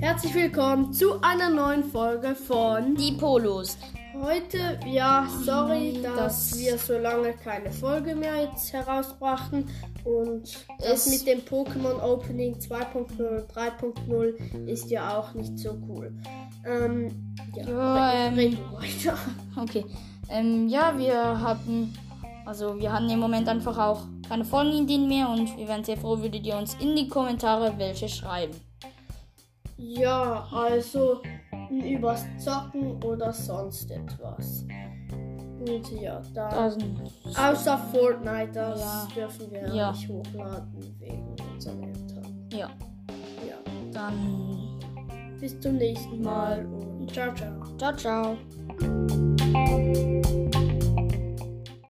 herzlich willkommen zu einer neuen Folge von Die Polos. heute. Ja, sorry, dass das- wir so lange keine Folge mehr jetzt herausbrachten und das Es- mit dem Pokémon Opening 2.0 und 3.0 ist ja auch nicht so cool. Ähm, ja, ähm, reden weiter. Okay. Ähm, ja, wir hatten, also wir hatten im Moment einfach auch keine Folgenideen mehr und wir wären sehr froh, würdet ihr uns in die Kommentare welche schreiben. Ja, also übers Zocken oder sonst etwas. Und ja, da. Also, Außer Fortnite, das Ja. dürfen wir Ja. nicht hochladen wegen unseren Eltern. ja, Ja. dann Bis zum nächsten Mal und ciao, ciao. ciao, ciao.